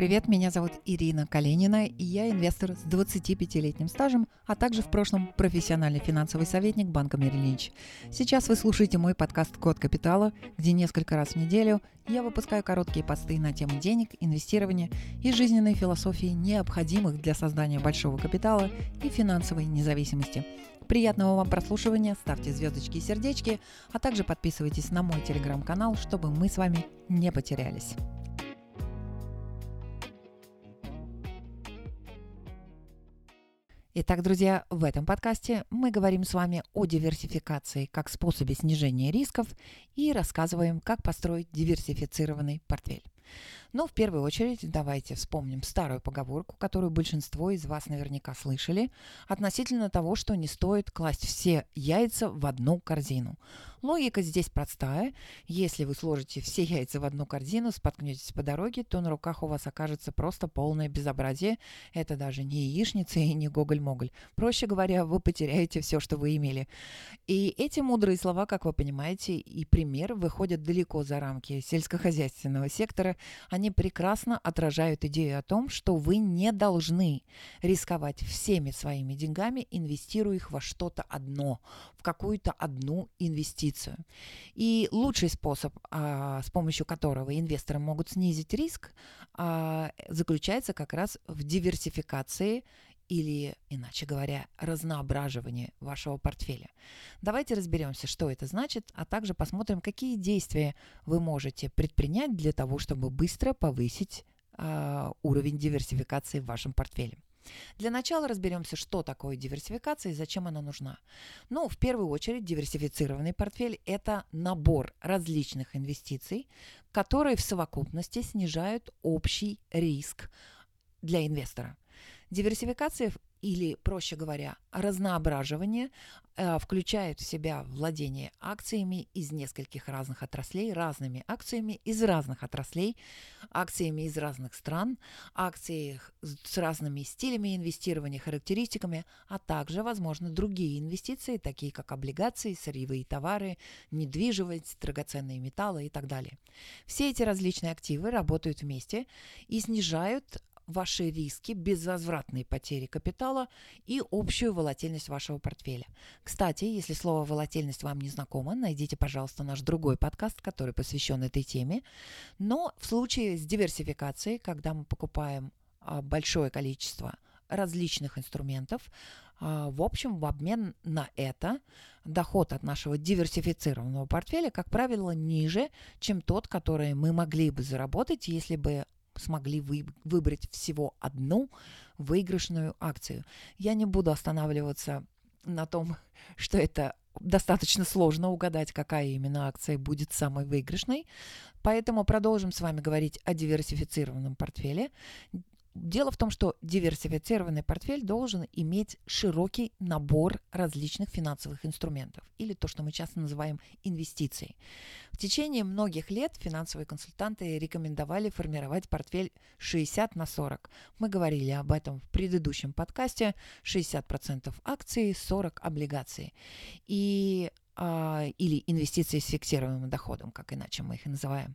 Привет, меня зовут Ирина Калинина, и я инвестор с 25-летним стажем, а также в прошлом профессиональный финансовый советник банка Мерrill Сейчас вы слушаете мой подкаст «Код капитала», где несколько раз в неделю я выпускаю короткие посты на тему денег, инвестирования и жизненной философии, необходимых для создания большого капитала и финансовой независимости. Приятного вам прослушивания, ставьте звездочки и сердечки, а также подписывайтесь на мой телеграм-канал, чтобы мы с вами не потерялись. Итак, друзья, в этом подкасте мы говорим с вами о диверсификации как способе снижения рисков и рассказываем, как построить диверсифицированный портфель. Но в первую очередь давайте вспомним старую поговорку, которую большинство из вас наверняка слышали, относительно того, что не стоит класть все яйца в одну корзину. Логика здесь простая. Если вы сложите все яйца в одну корзину, споткнетесь по дороге, то на руках у вас окажется просто полное безобразие. Это даже не яичница и не гоголь-моголь. Проще говоря, вы потеряете все, что вы имели. И эти мудрые слова, как вы понимаете, и пример выходят далеко за рамки сельскохозяйственного сектора. Они прекрасно отражают идею о том, что вы не должны рисковать всеми своими деньгами, инвестируя их во что-то одно, в какую-то одну инвестицию инвестицию. И лучший способ, а, с помощью которого инвесторы могут снизить риск, а, заключается как раз в диверсификации или, иначе говоря, разноображивании вашего портфеля. Давайте разберемся, что это значит, а также посмотрим, какие действия вы можете предпринять для того, чтобы быстро повысить э, уровень диверсификации в вашем портфеле. Для начала разберемся, что такое диверсификация и зачем она нужна. Ну, в первую очередь, диверсифицированный портфель – это набор различных инвестиций, которые в совокупности снижают общий риск для инвестора. Диверсификация или, проще говоря, разноображивание э, включает в себя владение акциями из нескольких разных отраслей, разными акциями из разных отраслей, акциями из разных стран, акции с разными стилями инвестирования, характеристиками, а также, возможно, другие инвестиции, такие как облигации, сырьевые товары, недвижимость, драгоценные металлы и так далее. Все эти различные активы работают вместе и снижают ваши риски, безвозвратные потери капитала и общую волатильность вашего портфеля. Кстати, если слово волатильность вам не знакомо, найдите, пожалуйста, наш другой подкаст, который посвящен этой теме. Но в случае с диверсификацией, когда мы покупаем а, большое количество различных инструментов. А, в общем, в обмен на это доход от нашего диверсифицированного портфеля, как правило, ниже, чем тот, который мы могли бы заработать, если бы смогли вы, выбрать всего одну выигрышную акцию. Я не буду останавливаться на том, что это достаточно сложно угадать, какая именно акция будет самой выигрышной. Поэтому продолжим с вами говорить о диверсифицированном портфеле. Дело в том, что диверсифицированный портфель должен иметь широкий набор различных финансовых инструментов, или то, что мы часто называем инвестицией. В течение многих лет финансовые консультанты рекомендовали формировать портфель 60 на 40. Мы говорили об этом в предыдущем подкасте. 60% акций, 40 облигаций. И или инвестиции с фиксированным доходом, как иначе мы их и называем.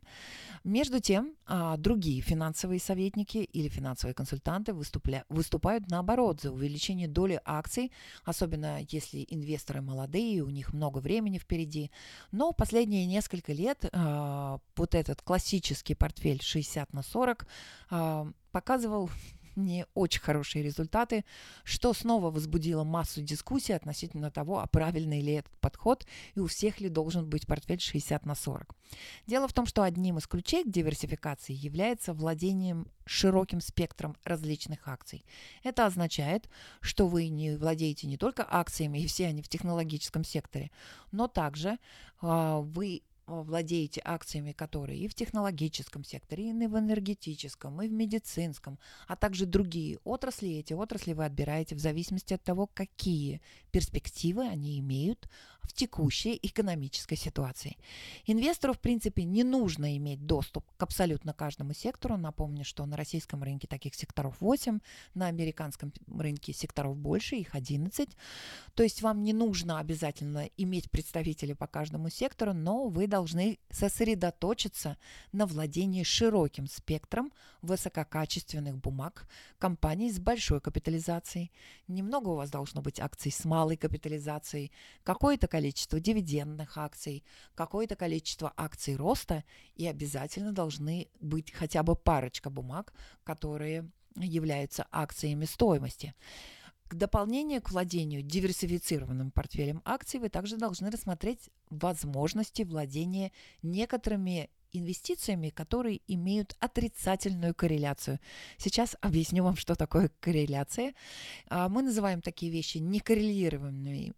Между тем, а, другие финансовые советники или финансовые консультанты выступля, выступают наоборот за увеличение доли акций, особенно если инвесторы молодые, у них много времени впереди. Но последние несколько лет а, вот этот классический портфель 60 на 40 показывал не очень хорошие результаты, что снова возбудило массу дискуссий относительно того, а правильный ли этот подход и у всех ли должен быть портфель 60 на 40. Дело в том, что одним из ключей к диверсификации является владением широким спектром различных акций. Это означает, что вы не владеете не только акциями, и все они в технологическом секторе, но также э, вы владеете акциями, которые и в технологическом секторе, и в энергетическом, и в медицинском, а также другие отрасли. Эти отрасли вы отбираете в зависимости от того, какие перспективы они имеют в текущей экономической ситуации. Инвестору, в принципе, не нужно иметь доступ к абсолютно каждому сектору. Напомню, что на российском рынке таких секторов 8, на американском рынке секторов больше, их 11. То есть вам не нужно обязательно иметь представителей по каждому сектору, но вы должны сосредоточиться на владении широким спектром высококачественных бумаг компаний с большой капитализацией. Немного у вас должно быть акций с малой капитализацией, какое-то количество дивидендных акций, какое-то количество акций роста и обязательно должны быть хотя бы парочка бумаг, которые являются акциями стоимости. К дополнению к владению диверсифицированным портфелем акций вы также должны рассмотреть возможности владения некоторыми инвестициями, которые имеют отрицательную корреляцию. Сейчас объясню вам, что такое корреляция. А, мы называем такие вещи некоррелированными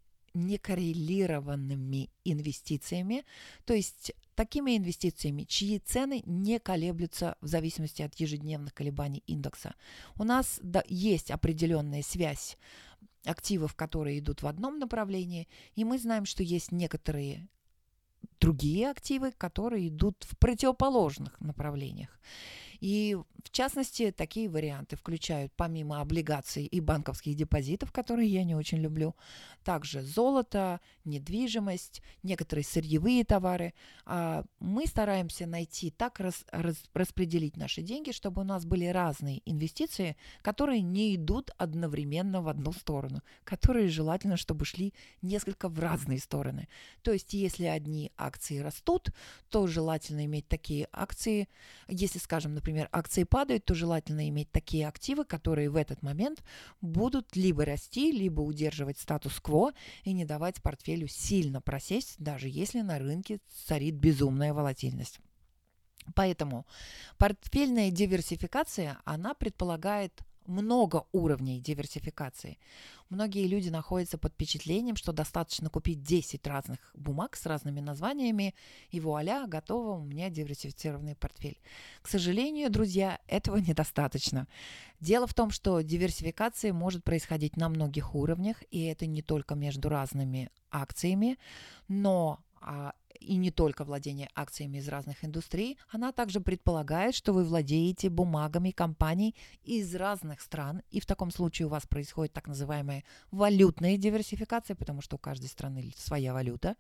некоррелированными инвестициями, то есть такими инвестициями, чьи цены не колеблются в зависимости от ежедневных колебаний индекса. У нас да, есть определенная связь активов, которые идут в одном направлении, и мы знаем, что есть некоторые другие активы, которые идут в противоположных направлениях. И в частности, такие варианты включают помимо облигаций и банковских депозитов, которые я не очень люблю, также золото, недвижимость, некоторые сырьевые товары. А мы стараемся найти так рас, рас, распределить наши деньги, чтобы у нас были разные инвестиции, которые не идут одновременно в одну сторону, которые желательно, чтобы шли несколько в разные стороны. То есть, если одни акции растут, то желательно иметь такие акции, если, скажем, например, например, акции падают, то желательно иметь такие активы, которые в этот момент будут либо расти, либо удерживать статус-кво и не давать портфелю сильно просесть, даже если на рынке царит безумная волатильность. Поэтому портфельная диверсификация, она предполагает много уровней диверсификации. Многие люди находятся под впечатлением, что достаточно купить 10 разных бумаг с разными названиями, и вуаля, готово у меня диверсифицированный портфель. К сожалению, друзья, этого недостаточно. Дело в том, что диверсификация может происходить на многих уровнях, и это не только между разными акциями, но а, и не только владение акциями из разных индустрий, она также предполагает, что вы владеете бумагами компаний из разных стран, и в таком случае у вас происходит так называемая валютная диверсификация, потому что у каждой страны своя валюта.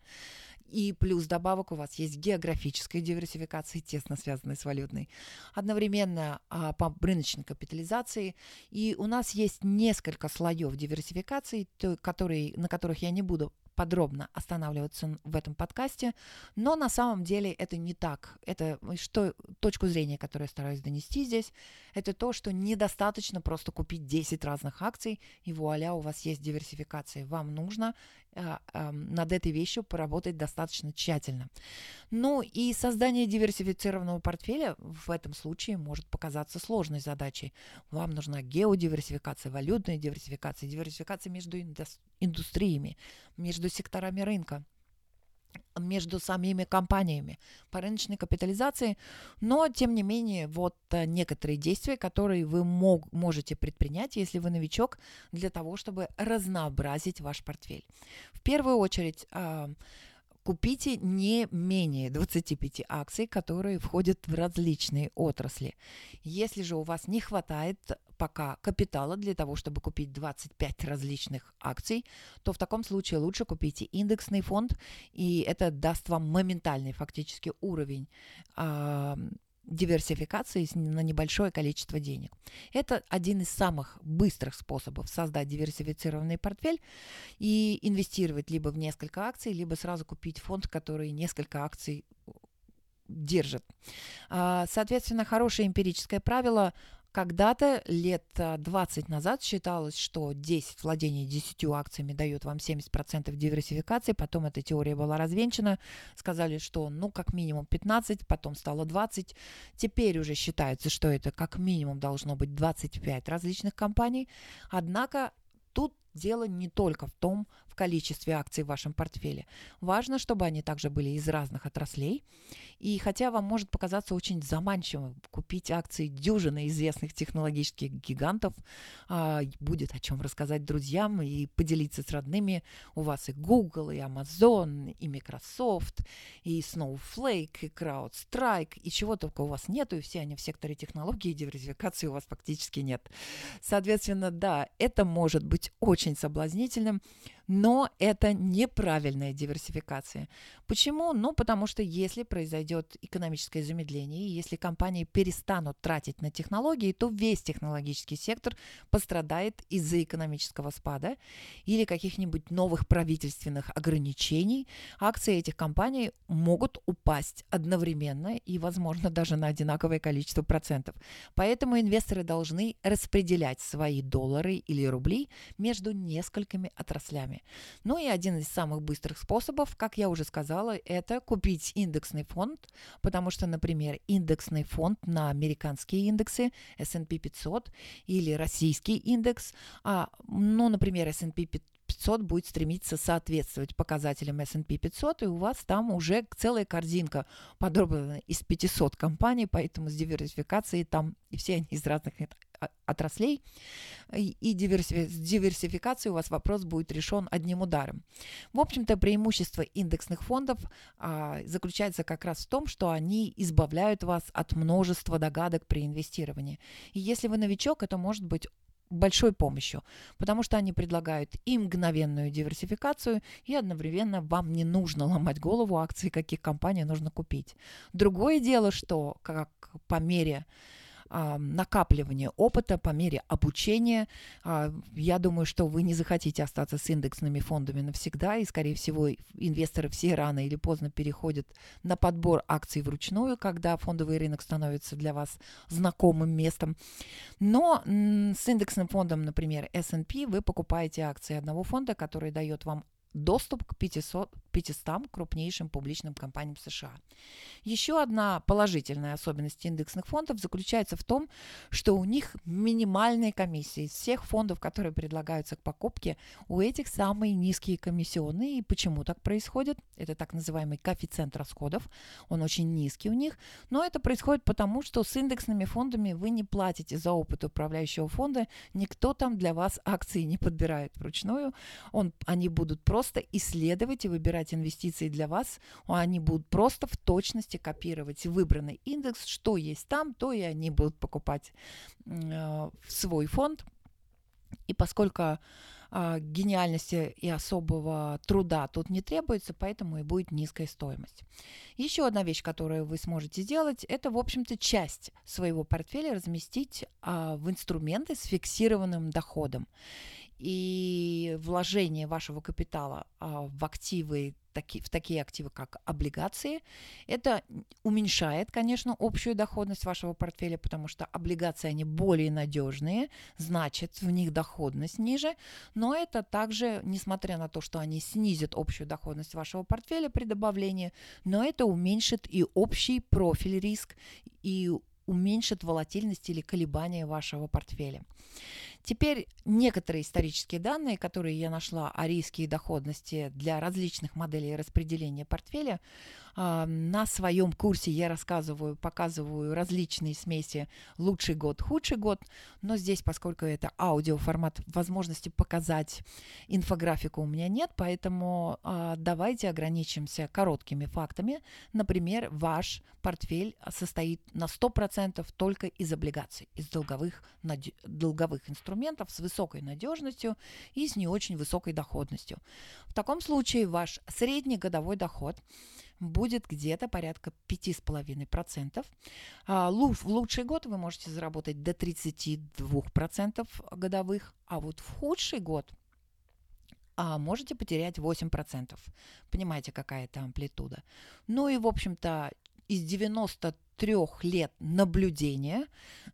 И плюс добавок у вас есть географическая диверсификация, тесно связанная с валютной. Одновременно а, по рыночной капитализации. И у нас есть несколько слоев диверсификации, то, которые, на которых я не буду подробно останавливаться в этом подкасте, но на самом деле это не так. Это что, точку зрения, которую я стараюсь донести здесь, это то, что недостаточно просто купить 10 разных акций, и вуаля, у вас есть диверсификация. Вам нужно э, э, над этой вещью поработать достаточно тщательно. Ну и создание диверсифицированного портфеля в этом случае может показаться сложной задачей. Вам нужна геодиверсификация, валютная диверсификация, диверсификация между индустриями, между секторами рынка между самими компаниями по рыночной капитализации, но тем не менее вот э, некоторые действия, которые вы мог, можете предпринять, если вы новичок, для того, чтобы разнообразить ваш портфель. В первую очередь а, Купите не менее 25 акций, которые входят в различные отрасли. Если же у вас не хватает пока капитала для того, чтобы купить 25 различных акций, то в таком случае лучше купите индексный фонд, и это даст вам моментальный фактически уровень диверсификации на небольшое количество денег. Это один из самых быстрых способов создать диверсифицированный портфель и инвестировать либо в несколько акций, либо сразу купить фонд, который несколько акций держит. А, соответственно, хорошее эмпирическое правило когда-то, лет 20 а, назад, считалось, что 10 владений 10 акциями дает вам 70% диверсификации. Потом эта теория была развенчана. Сказали, что ну как минимум 15, потом стало 20. Теперь уже считается, что это как минимум должно быть 25 различных компаний. Однако тут дело не только в том, в количестве акций в вашем портфеле. Важно, чтобы они также были из разных отраслей. И хотя вам может показаться очень заманчивым купить акции дюжины известных технологических гигантов, а, будет о чем рассказать друзьям и поделиться с родными. У вас и Google, и Amazon, и Microsoft, и Snowflake, и CrowdStrike, и чего только у вас нету, и все они в секторе технологий и диверсификации у вас фактически нет. Соответственно, да, это может быть очень соблазнительным, но это неправильная диверсификация. Почему? Ну, потому что если произойдет экономическое замедление, если компании перестанут тратить на технологии, то весь технологический сектор пострадает из-за экономического спада или каких-нибудь новых правительственных ограничений. Акции этих компаний могут упасть одновременно и, возможно, даже на одинаковое количество процентов. Поэтому инвесторы должны распределять свои доллары или рубли между несколькими отраслями. Ну и один из самых быстрых способов, как я уже сказала, это купить индексный фонд, потому что, например, индексный фонд на американские индексы S&P 500 или российский индекс, а, ну, например, S&P 500 будет стремиться соответствовать показателям S&P 500, и у вас там уже целая корзинка подробна из 500 компаний, поэтому с диверсификацией там и все они из разных отраслей, и, и диверси, с диверсификацией у вас вопрос будет решен одним ударом. В общем-то, преимущество индексных фондов а, заключается как раз в том, что они избавляют вас от множества догадок при инвестировании. И если вы новичок, это может быть большой помощью, потому что они предлагают и мгновенную диверсификацию, и одновременно вам не нужно ломать голову акции, каких компаний нужно купить. Другое дело, что как по мере накапливания опыта, по мере обучения. А, я думаю, что вы не захотите остаться с индексными фондами навсегда, и, скорее всего, инвесторы все рано или поздно переходят на подбор акций вручную, когда фондовый рынок становится для вас знакомым местом. Но с индексным фондом, например, S&P, вы покупаете акции одного фонда, который дает вам доступ к 500, 500 крупнейшим публичным компаниям США. Еще одна положительная особенность индексных фондов заключается в том, что у них минимальные комиссии. Из всех фондов, которые предлагаются к покупке, у этих самые низкие комиссионные. И почему так происходит? Это так называемый коэффициент расходов. Он очень низкий у них. Но это происходит потому, что с индексными фондами вы не платите за опыт управляющего фонда. Никто там для вас акции не подбирает вручную. Он, они будут просто исследовать и выбирать инвестиции для вас, они будут просто в точности копировать выбранный индекс, что есть там, то и они будут покупать э, в свой фонд. И поскольку э, гениальности и особого труда тут не требуется, поэтому и будет низкая стоимость. Еще одна вещь, которую вы сможете сделать, это, в общем-то, часть своего портфеля разместить э, в инструменты с фиксированным доходом и вложение вашего капитала а, в активы, в такие активы, как облигации, это уменьшает, конечно, общую доходность вашего портфеля, потому что облигации, они более надежные, значит, в них доходность ниже, но это также, несмотря на то, что они снизят общую доходность вашего портфеля при добавлении, но это уменьшит и общий профиль риск, и уменьшит волатильность или колебания вашего портфеля. Теперь некоторые исторические данные, которые я нашла о риске и доходности для различных моделей распределения портфеля, на своем курсе я рассказываю, показываю различные смеси лучший год, худший год, но здесь, поскольку это аудиоформат, возможности показать инфографику у меня нет, поэтому а, давайте ограничимся короткими фактами. Например, ваш портфель состоит на 100% только из облигаций, из долговых, долговых инструментов с высокой надежностью и с не очень высокой доходностью. В таком случае ваш средний годовой доход – будет где-то порядка 5,5%. А, в лучший год вы можете заработать до 32% годовых, а вот в худший год а можете потерять 8%. Понимаете, какая это амплитуда. Ну и, в общем-то, из 93 лет наблюдения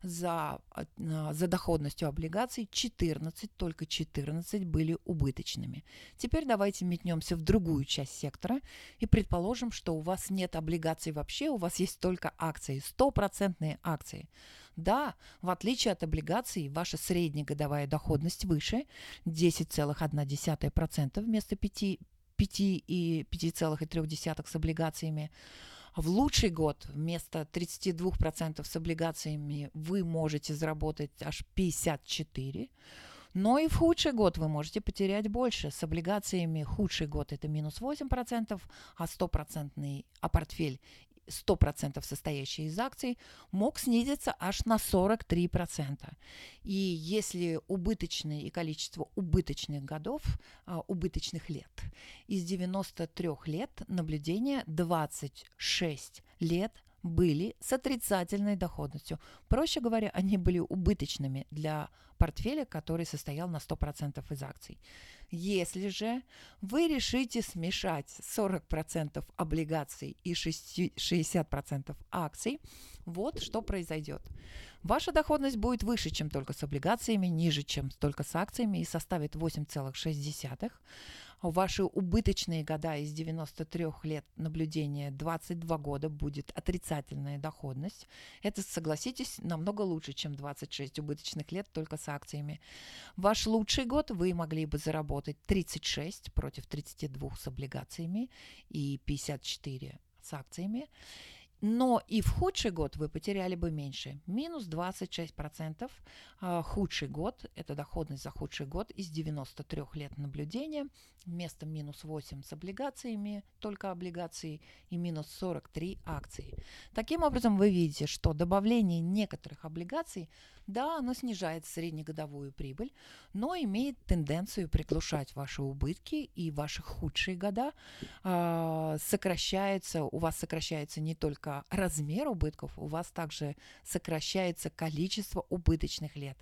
за, а, за доходностью облигаций 14, только 14 были убыточными. Теперь давайте метнемся в другую часть сектора и предположим, что у вас нет облигаций вообще, у вас есть только акции, стопроцентные акции. Да, в отличие от облигаций, ваша среднегодовая доходность выше 10,1% вместо 5, 5 и 5,3 с облигациями. В лучший год вместо 32% с облигациями вы можете заработать аж 54%. Но и в худший год вы можете потерять больше. С облигациями худший год это минус 8%, а стопроцентный, а портфель 100% состоящий из акций, мог снизиться аж на 43%. И если убыточное и количество убыточных годов, а, убыточных лет, из 93 лет наблюдения 26 лет были с отрицательной доходностью. Проще говоря, они были убыточными для портфеля, который состоял на 100% из акций. Если же вы решите смешать 40% облигаций и 60% акций, вот что произойдет. Ваша доходность будет выше, чем только с облигациями, ниже, чем только с акциями и составит 8,6 ваши убыточные года из 93 лет наблюдения 22 года будет отрицательная доходность. Это, согласитесь, намного лучше, чем 26 убыточных лет только с акциями. Ваш лучший год вы могли бы заработать 36 против 32 с облигациями и 54 с акциями. Но и в худший год вы потеряли бы меньше. Минус 26%. А худший год, это доходность за худший год из 93 лет наблюдения. Вместо минус 8 с облигациями, только облигации, и минус 43 акции. Таким образом, вы видите, что добавление некоторых облигаций да, оно снижает среднегодовую прибыль, но имеет тенденцию приглушать ваши убытки и ваши худшие года э, сокращается, у вас сокращается не только размер убытков, у вас также сокращается количество убыточных лет.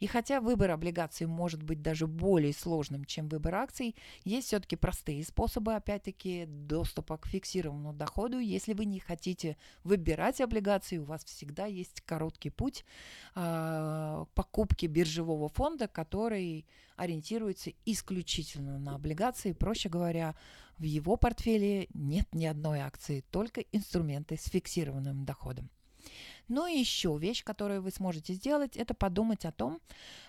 И хотя выбор облигаций может быть даже более сложным, чем выбор акций, есть все-таки простые способы, опять-таки, доступа к фиксированному доходу. Если вы не хотите выбирать облигации, у вас всегда есть короткий путь. Э, покупки биржевого фонда, который ориентируется исключительно на облигации. Проще говоря, в его портфеле нет ни одной акции, только инструменты с фиксированным доходом. Ну и еще вещь, которую вы сможете сделать, это подумать о том,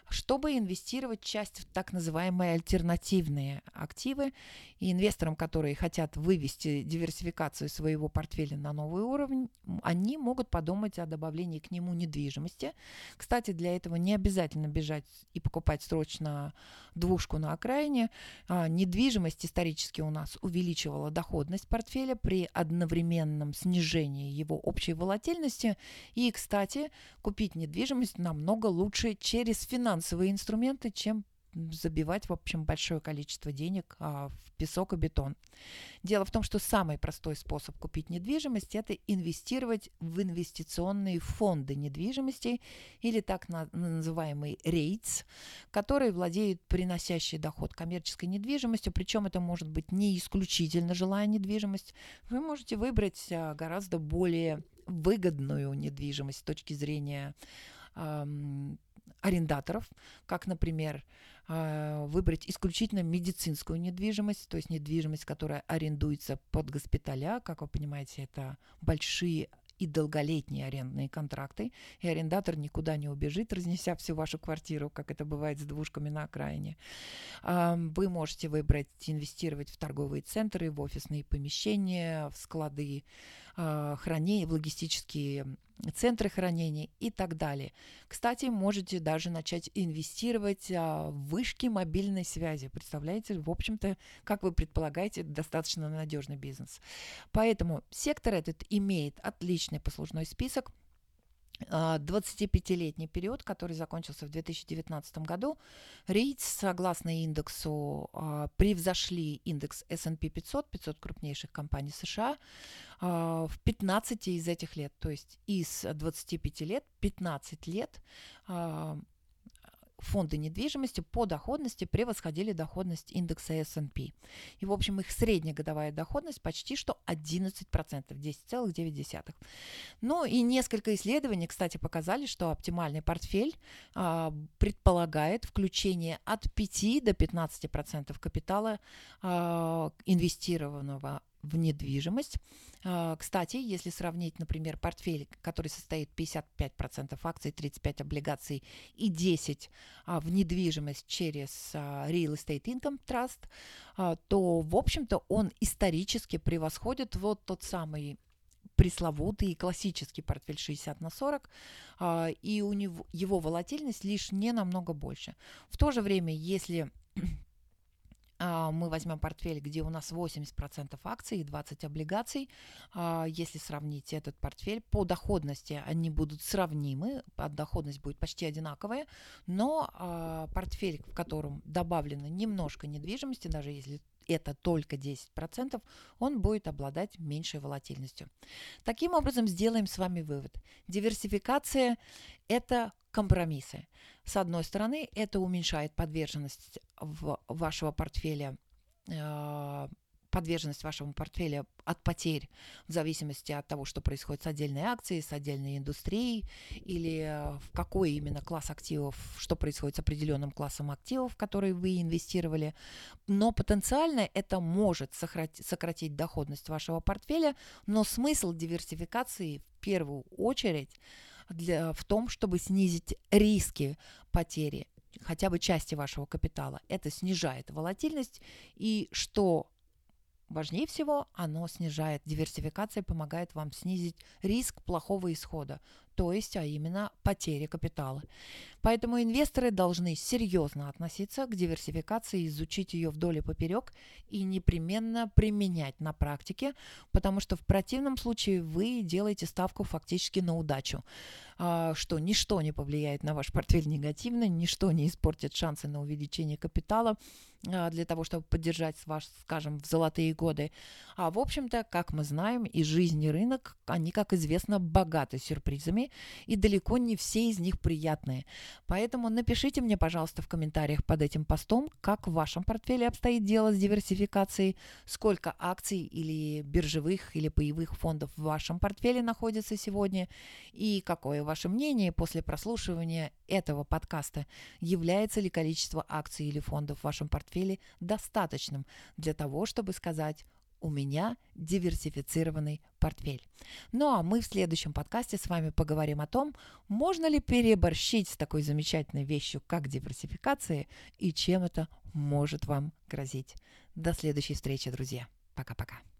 чтобы инвестировать часть в так называемые альтернативные активы. И инвесторам, которые хотят вывести диверсификацию своего портфеля на новый уровень, они могут подумать о добавлении к нему недвижимости. Кстати, для этого не обязательно бежать и покупать срочно двушку на окраине. А, недвижимость исторически у нас увеличивала доходность портфеля при одновременном снижении его общей волатильности и, кстати, купить недвижимость намного лучше через финансовые инструменты, чем забивать, в общем, большое количество денег а, в песок и бетон. Дело в том, что самый простой способ купить недвижимость – это инвестировать в инвестиционные фонды недвижимости или так называемый REITs, которые владеют приносящей доход коммерческой недвижимостью, причем это может быть не исключительно жилая недвижимость. Вы можете выбрать а, гораздо более выгодную недвижимость с точки зрения арендаторов, как, например, э, выбрать исключительно медицинскую недвижимость, то есть недвижимость, которая арендуется под госпиталя. Как вы понимаете, это большие и долголетние арендные контракты, и арендатор никуда не убежит, разнеся всю вашу квартиру, как это бывает с двушками на окраине. Вы можете выбрать инвестировать в торговые центры, в офисные помещения, в склады а, хранения, в логистические центры хранения и так далее. Кстати, можете даже начать инвестировать а, в вышки мобильной связи. Представляете, в общем-то, как вы предполагаете, достаточно надежный бизнес. Поэтому сектор этот имеет отличный послужной список – 25-летний а, период, который закончился в 2019 году, REITs, согласно индексу, а, превзошли индекс S&P 500, 500 крупнейших компаний США, а, в 15 из этих лет. То есть из 25 лет 15 лет фонды недвижимости по доходности превосходили доходность индекса S&P. И, в общем, их средняя годовая доходность почти что 11%, 10,9%. Ну и несколько исследований, кстати, показали, что оптимальный портфель а, предполагает включение от 5 до 15% капитала а, инвестированного в недвижимость. А, кстати, если сравнить, например, портфель, который состоит 55% акций, 35% облигаций и 10% а, в недвижимость через а, Real Estate Income Trust, то, в общем-то, он исторически превосходит вот тот самый пресловутый классический портфель 60 на 40, и у него его волатильность лишь не намного больше. В то же время, если мы возьмем портфель, где у нас 80% акций и 20 облигаций. А, если сравнить этот портфель, по доходности они будут сравнимы, доходность будет почти одинаковая, но а, портфель, в котором добавлено немножко недвижимости, даже если это только 10%, он будет обладать меньшей волатильностью. Таким образом, сделаем с вами вывод. Диверсификация – это компромиссы. С одной стороны, это уменьшает подверженность вашего портфеля э, подверженность вашему портфеля от потерь в зависимости от того, что происходит с отдельной акцией, с отдельной индустрией или э, в какой именно класс активов, что происходит с определенным классом активов, в которые вы инвестировали. Но потенциально это может сократить, сократить доходность вашего портфеля, но смысл диверсификации в первую очередь для, в том, чтобы снизить риски потери хотя бы части вашего капитала. Это снижает волатильность и что Важнее всего, оно снижает диверсификация, помогает вам снизить риск плохого исхода, то есть, а именно потери капитала. Поэтому инвесторы должны серьезно относиться к диверсификации, изучить ее вдоль и поперек и непременно применять на практике, потому что в противном случае вы делаете ставку фактически на удачу, а, что ничто не повлияет на ваш портфель негативно, ничто не испортит шансы на увеличение капитала а, для того, чтобы поддержать ваш, скажем, в золотые годы. А в общем-то, как мы знаем, и жизнь, и рынок, они, как известно, богаты сюрпризами, и далеко не все из них приятные. Поэтому напишите мне, пожалуйста, в комментариях под этим постом, как в вашем портфеле обстоит дело с диверсификацией, сколько акций или биржевых или паевых фондов в вашем портфеле находится сегодня, и какое ваше мнение после прослушивания этого подкаста, является ли количество акций или фондов в вашем портфеле достаточным для того, чтобы сказать у меня диверсифицированный портфель. Ну а мы в следующем подкасте с вами поговорим о том, можно ли переборщить с такой замечательной вещью, как диверсификация, и чем это может вам грозить. До следующей встречи, друзья. Пока-пока.